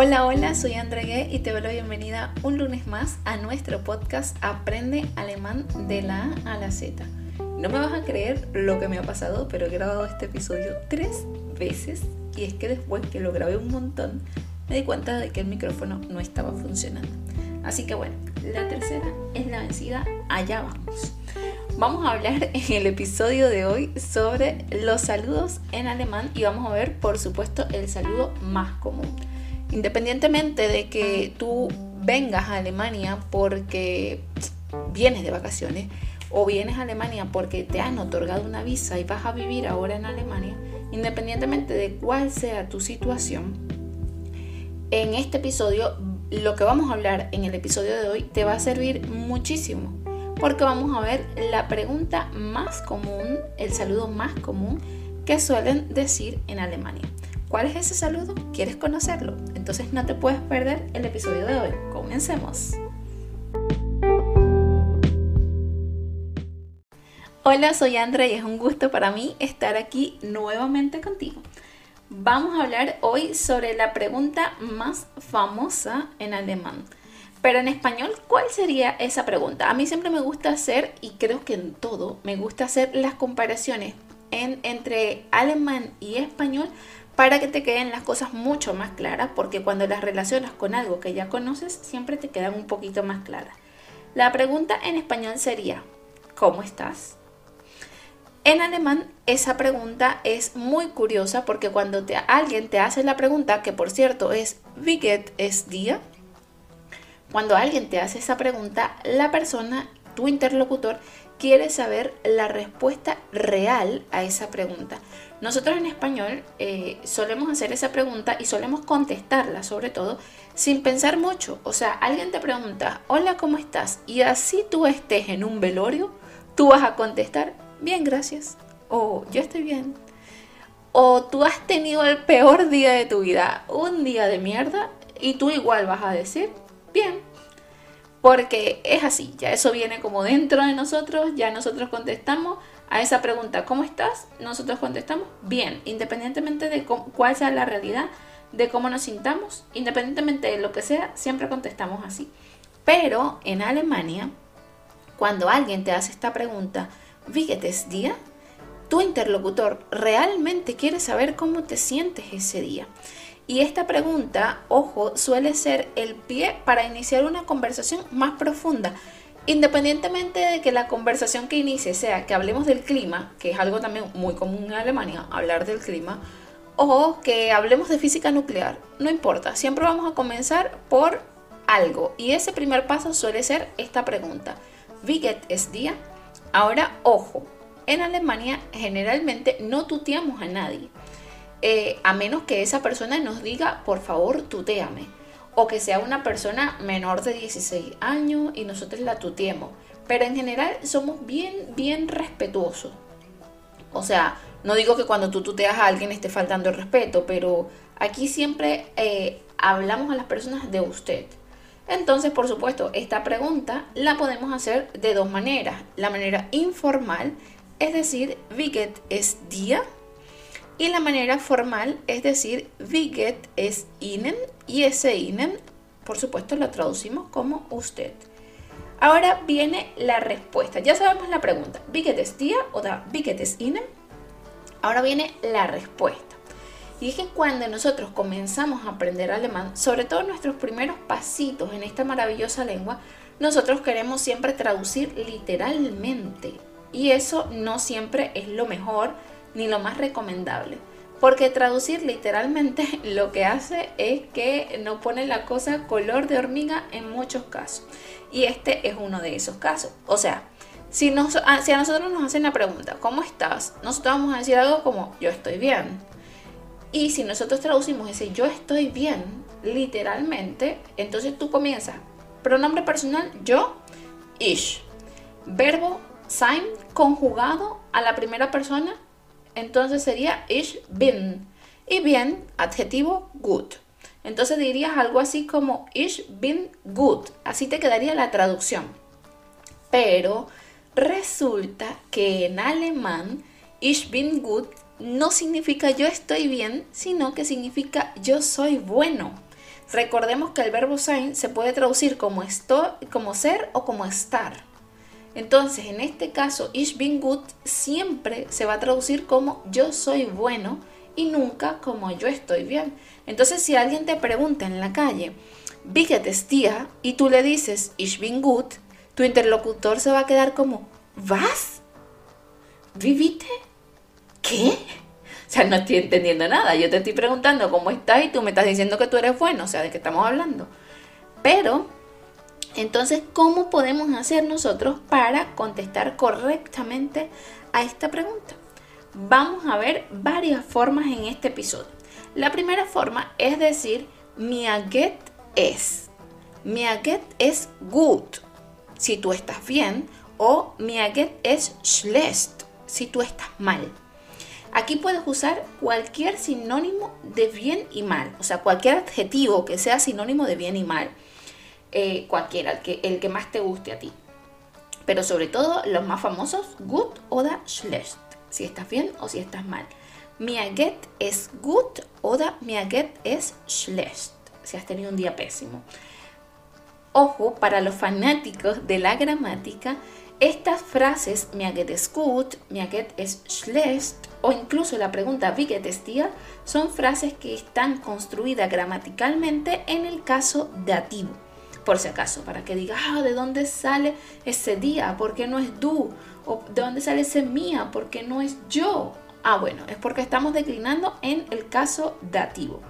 Hola, hola, soy André y te doy la bienvenida un lunes más a nuestro podcast Aprende Alemán de la A a la Z. No me vas a creer lo que me ha pasado, pero he grabado este episodio tres veces y es que después que lo grabé un montón me di cuenta de que el micrófono no estaba funcionando. Así que bueno, la tercera es la vencida, allá vamos. Vamos a hablar en el episodio de hoy sobre los saludos en alemán y vamos a ver por supuesto el saludo más común. Independientemente de que tú vengas a Alemania porque vienes de vacaciones o vienes a Alemania porque te han otorgado una visa y vas a vivir ahora en Alemania, independientemente de cuál sea tu situación, en este episodio, lo que vamos a hablar en el episodio de hoy te va a servir muchísimo porque vamos a ver la pregunta más común, el saludo más común que suelen decir en Alemania. ¿Cuál es ese saludo? ¿Quieres conocerlo? Entonces no te puedes perder el episodio de hoy. Comencemos. Hola, soy Andrea y es un gusto para mí estar aquí nuevamente contigo. Vamos a hablar hoy sobre la pregunta más famosa en alemán. Pero en español, ¿cuál sería esa pregunta? A mí siempre me gusta hacer, y creo que en todo, me gusta hacer las comparaciones entre alemán y español para que te queden las cosas mucho más claras, porque cuando las relacionas con algo que ya conoces, siempre te quedan un poquito más claras. La pregunta en español sería, ¿cómo estás? En alemán esa pregunta es muy curiosa porque cuando alguien te hace la pregunta, que por cierto es Wie geht es dir? Cuando alguien te hace esa pregunta, la persona, tu interlocutor, quiere saber la respuesta real a esa pregunta. Nosotros en español eh, solemos hacer esa pregunta y solemos contestarla sobre todo sin pensar mucho. O sea, alguien te pregunta, hola, ¿cómo estás? Y así tú estés en un velorio, tú vas a contestar, bien, gracias. O yo estoy bien. O tú has tenido el peor día de tu vida, un día de mierda, y tú igual vas a decir, bien. Porque es así, ya eso viene como dentro de nosotros, ya nosotros contestamos a esa pregunta, ¿cómo estás? Nosotros contestamos bien, independientemente de cuál sea la realidad, de cómo nos sintamos, independientemente de lo que sea, siempre contestamos así. Pero en Alemania, cuando alguien te hace esta pregunta, Wie día? Tu interlocutor realmente quiere saber cómo te sientes ese día. Y esta pregunta, ojo, suele ser el pie para iniciar una conversación más profunda. Independientemente de que la conversación que inicie sea que hablemos del clima, que es algo también muy común en Alemania, hablar del clima, o que hablemos de física nuclear, no importa, siempre vamos a comenzar por algo. Y ese primer paso suele ser esta pregunta. Wie geht es dir? Ahora, ojo, en Alemania generalmente no tuteamos a nadie. Eh, a menos que esa persona nos diga, por favor, tuteame. O que sea una persona menor de 16 años y nosotros la tuteemos. Pero en general somos bien, bien respetuosos. O sea, no digo que cuando tú tuteas a alguien esté faltando el respeto, pero aquí siempre eh, hablamos a las personas de usted. Entonces, por supuesto, esta pregunta la podemos hacer de dos maneras. La manera informal, es decir, wie es día y la manera formal es decir, Wie es Ihnen y ese Ihnen, por supuesto, lo traducimos como usted. Ahora viene la respuesta. Ya sabemos la pregunta. Wie es dir o da Wie es Ihnen. Ahora viene la respuesta. Y es que cuando nosotros comenzamos a aprender alemán, sobre todo nuestros primeros pasitos en esta maravillosa lengua, nosotros queremos siempre traducir literalmente. Y eso no siempre es lo mejor ni lo más recomendable. Porque traducir literalmente lo que hace es que no pone la cosa color de hormiga en muchos casos. Y este es uno de esos casos. O sea, si, ah, si a nosotros nos hacen la pregunta, ¿cómo estás? Nosotros vamos a decir algo como, yo estoy bien. Y si nosotros traducimos ese yo estoy bien, literalmente, entonces tú comienzas, pronombre personal, yo, ish. Verbo sein conjugado a la primera persona entonces sería ich bin. Y bien, adjetivo gut. Entonces dirías algo así como ich bin gut. Así te quedaría la traducción. Pero resulta que en alemán ich bin gut no significa yo estoy bien, sino que significa yo soy bueno. Recordemos que el verbo sein se puede traducir como, esto, como ser o como estar. Entonces, en este caso, ich bin gut siempre se va a traducir como yo soy bueno y nunca como yo estoy bien. Entonces, si alguien te pregunta en la calle, geht es dir? y tú le dices ich bin gut, tu interlocutor se va a quedar como, ¿vas? ¿Vivite? ¿Qué? O sea, no estoy entendiendo nada. Yo te estoy preguntando cómo estás y tú me estás diciendo que tú eres bueno. O sea, ¿de qué estamos hablando? Pero, entonces, ¿cómo podemos hacer nosotros para contestar correctamente a esta pregunta? Vamos a ver varias formas en este episodio. La primera forma es decir, mi aget es. Mi aget es good, si tú estás bien, o mi aget es schlecht, si tú estás mal. Aquí puedes usar cualquier sinónimo de bien y mal, o sea, cualquier adjetivo que sea sinónimo de bien y mal, eh, cualquiera, el que, el que más te guste a ti. Pero sobre todo los más famosos, good o schlecht, si estás bien o si estás mal. Mi aget es good o mi aget es schlecht, si has tenido un día pésimo. Ojo, para los fanáticos de la gramática, estas frases, mi aget es gut, mi aget es schlecht, o incluso la pregunta wie geht es dir, son frases que están construidas gramaticalmente en el caso dativo. Por si acaso, para que digas, ah, ¿de dónde sale ese día? ¿Por qué no es du? ¿O de dónde sale ese mía? ¿Por qué no es yo? Ah, bueno, es porque estamos declinando en el caso dativo.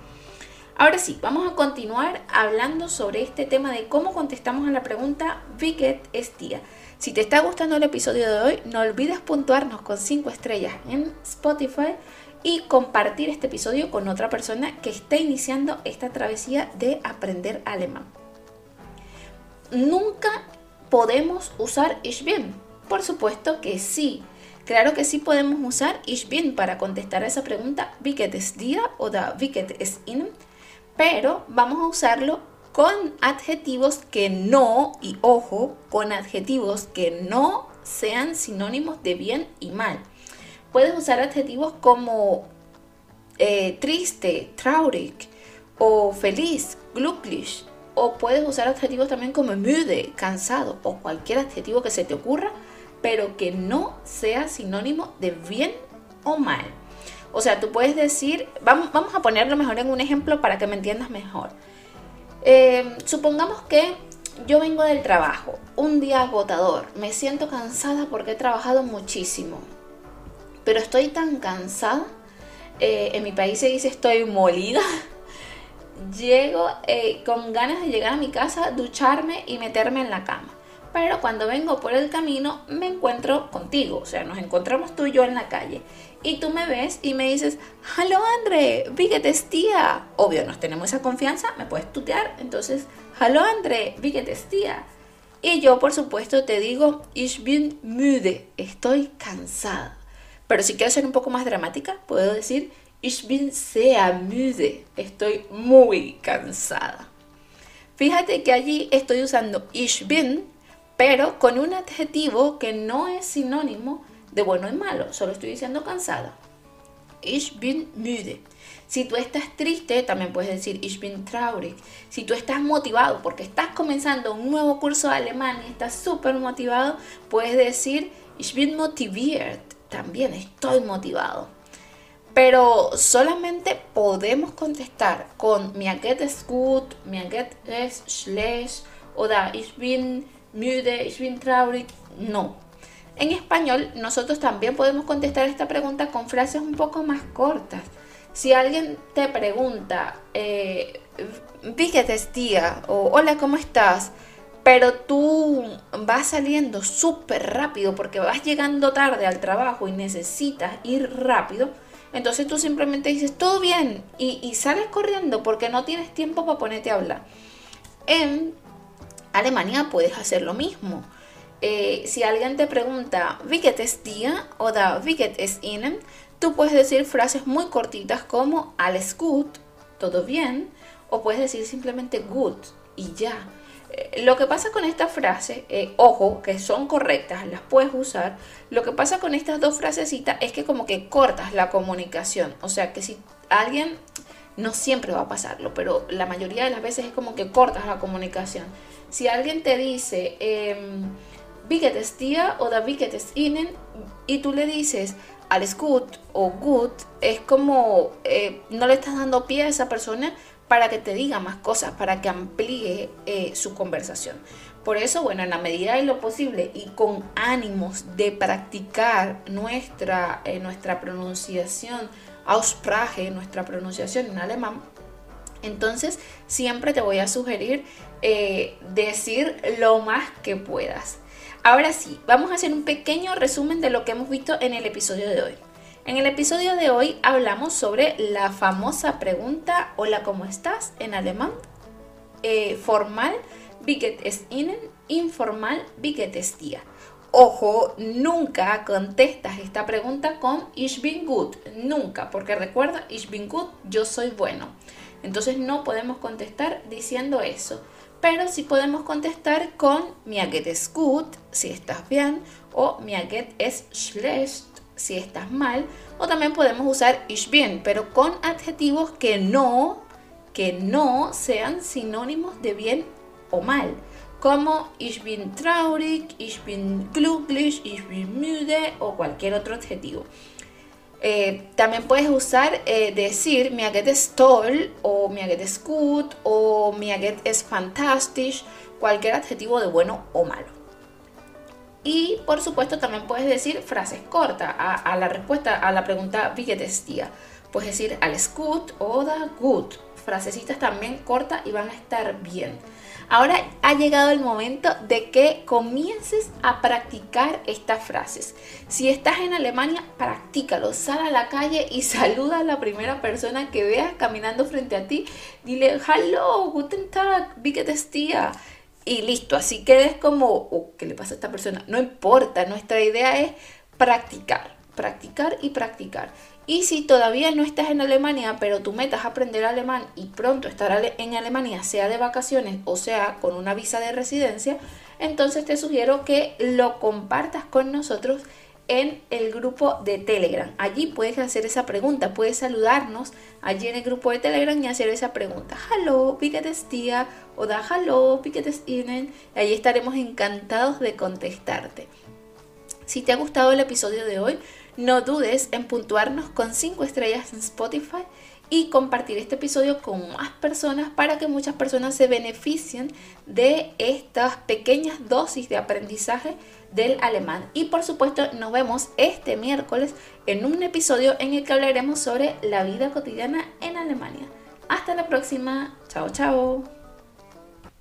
Ahora sí, vamos a continuar hablando sobre este tema de cómo contestamos a la pregunta wie geht es dir? Si te está gustando el episodio de hoy, no olvides puntuarnos con 5 estrellas en Spotify y compartir este episodio con otra persona que esté iniciando esta travesía de aprender alemán. Nunca podemos usar ich bin. Por supuesto que sí. Claro que sí podemos usar ich bin para contestar a esa pregunta wie es dir o da wie es Ihnen, pero vamos a usarlo con adjetivos que no, y ojo, con adjetivos que no sean sinónimos de bien y mal. Puedes usar adjetivos como eh, triste, traurig, o feliz, glücklich, o puedes usar adjetivos también como müde, cansado, o cualquier adjetivo que se te ocurra, pero que no sea sinónimo de bien o mal. O sea, tú puedes decir, vamos, vamos a ponerlo mejor en un ejemplo para que me entiendas mejor. Eh, supongamos que yo vengo del trabajo, un día agotador, me siento cansada porque he trabajado muchísimo, pero estoy tan cansada, eh, en mi país se dice estoy molida, llego eh, con ganas de llegar a mi casa, ducharme y meterme en la cama. Pero cuando vengo por el camino me encuentro contigo, o sea, nos encontramos tú y yo en la calle y tú me ves y me dices, hello André, wie geht es tía? Obvio, nos tenemos esa confianza, me puedes tutear, entonces, hello André, wie geht es tía? Y yo, por supuesto, te digo, ich bin müde, estoy cansada. Pero si quiero ser un poco más dramática, puedo decir, ich bin sehr müde, estoy muy cansada. Fíjate que allí estoy usando ich bin, pero con un adjetivo que no es sinónimo de bueno y malo, solo estoy diciendo cansada. Ich bin müde. Si tú estás triste, también puedes decir ich bin traurig. Si tú estás motivado porque estás comenzando un nuevo curso de alemán y estás súper motivado, puedes decir ich bin motiviert. También estoy motivado. Pero solamente podemos contestar con mi Get ist gut, mi Get ist schlecht o da ich bin müde, ich bin traurig. No, en español, nosotros también podemos contestar esta pregunta con frases un poco más cortas. Si alguien te pregunta, eh, tía, o hola, ¿cómo estás? Pero tú vas saliendo súper rápido porque vas llegando tarde al trabajo y necesitas ir rápido, entonces tú simplemente dices, todo bien, y, sales corriendo porque no tienes tiempo para ponerte a hablar. En Alemania puedes hacer lo mismo. Eh, si alguien te pregunta, ¿Wie geht es dir? o da Wie geht es Ihnen? Tú puedes decir frases muy cortitas como alles gut, todo bien, o puedes decir simplemente good y ya. Eh, lo que pasa con esta frase, eh, ojo, que son correctas, las puedes usar. Lo que pasa con estas dos frasecitas es que como que cortas la comunicación. O sea que si alguien No siempre va a pasarlo, pero la mayoría de las veces es como que cortas la comunicación. Si alguien te dice, eh, es tía o da es y tú le dices, o good, es como eh, no le estás dando pie a esa persona para que te diga más cosas, para que amplíe eh, su conversación. Por eso, bueno, en la medida de lo posible y con ánimos de practicar nuestra, eh, nuestra pronunciación, Aussprache, nuestra pronunciación en alemán, entonces siempre te voy a sugerir decir lo más que puedas. Ahora sí, vamos a hacer un pequeño resumen de lo que hemos visto en el episodio de hoy. En el episodio de hoy hablamos sobre la famosa pregunta Hola, ¿cómo estás? en alemán. Eh, formal, wie geht es Ihnen? Informal, wie geht es dir? Ojo, nunca contestas esta pregunta con Ich bin gut. Nunca, porque recuerda, Ich bin gut, yo soy bueno. Entonces no podemos contestar diciendo eso pero sí podemos contestar con mir geht es gut si estás bien o mir geht es schlecht si estás mal o también podemos usar ich bin pero con adjetivos que no que no sean sinónimos de bien o mal como ich bin traurig, ich bin glücklich, ich bin müde o cualquier otro adjetivo. Eh, también puedes usar eh, decir mir geht es toll o mir geht es gut o mir geht es fantastisch, cualquier adjetivo de bueno o malo. Y por supuesto también puedes decir frases cortas a, la respuesta a la pregunta wie geht es dir. Puedes decir alles gut o da gut. Frasecitas también cortas y van a estar bien. Ahora ha llegado el momento de que comiences a practicar estas frases. Si estás en Alemania, practícalo. Sal a la calle y saluda a la primera persona que veas caminando frente a ti. Dile, hello, guten Tag, wie geht es dir? Y listo, así quedes como, oh, ¿qué le pasa a esta persona? No importa, nuestra idea es practicar, practicar y practicar. Y si todavía no estás en Alemania, pero tu meta es aprender alemán y pronto estar en Alemania, sea de vacaciones o sea con una visa de residencia, entonces te sugiero que lo compartas con nosotros en el grupo de Telegram. Allí puedes hacer esa pregunta, puedes saludarnos allí en el grupo de Telegram y hacer esa pregunta. Hallo, wie geht es O da hallo, wie geht es Ihnen? Y allí estaremos encantados de contestarte. Si te ha gustado el episodio de hoy, no dudes en puntuarnos con 5 estrellas en Spotify y compartir este episodio con más personas para que muchas personas se beneficien de estas pequeñas dosis de aprendizaje del alemán. Y por supuesto nos vemos este miércoles en un episodio en el que hablaremos sobre la vida cotidiana en Alemania. Hasta la próxima. Chao, chao.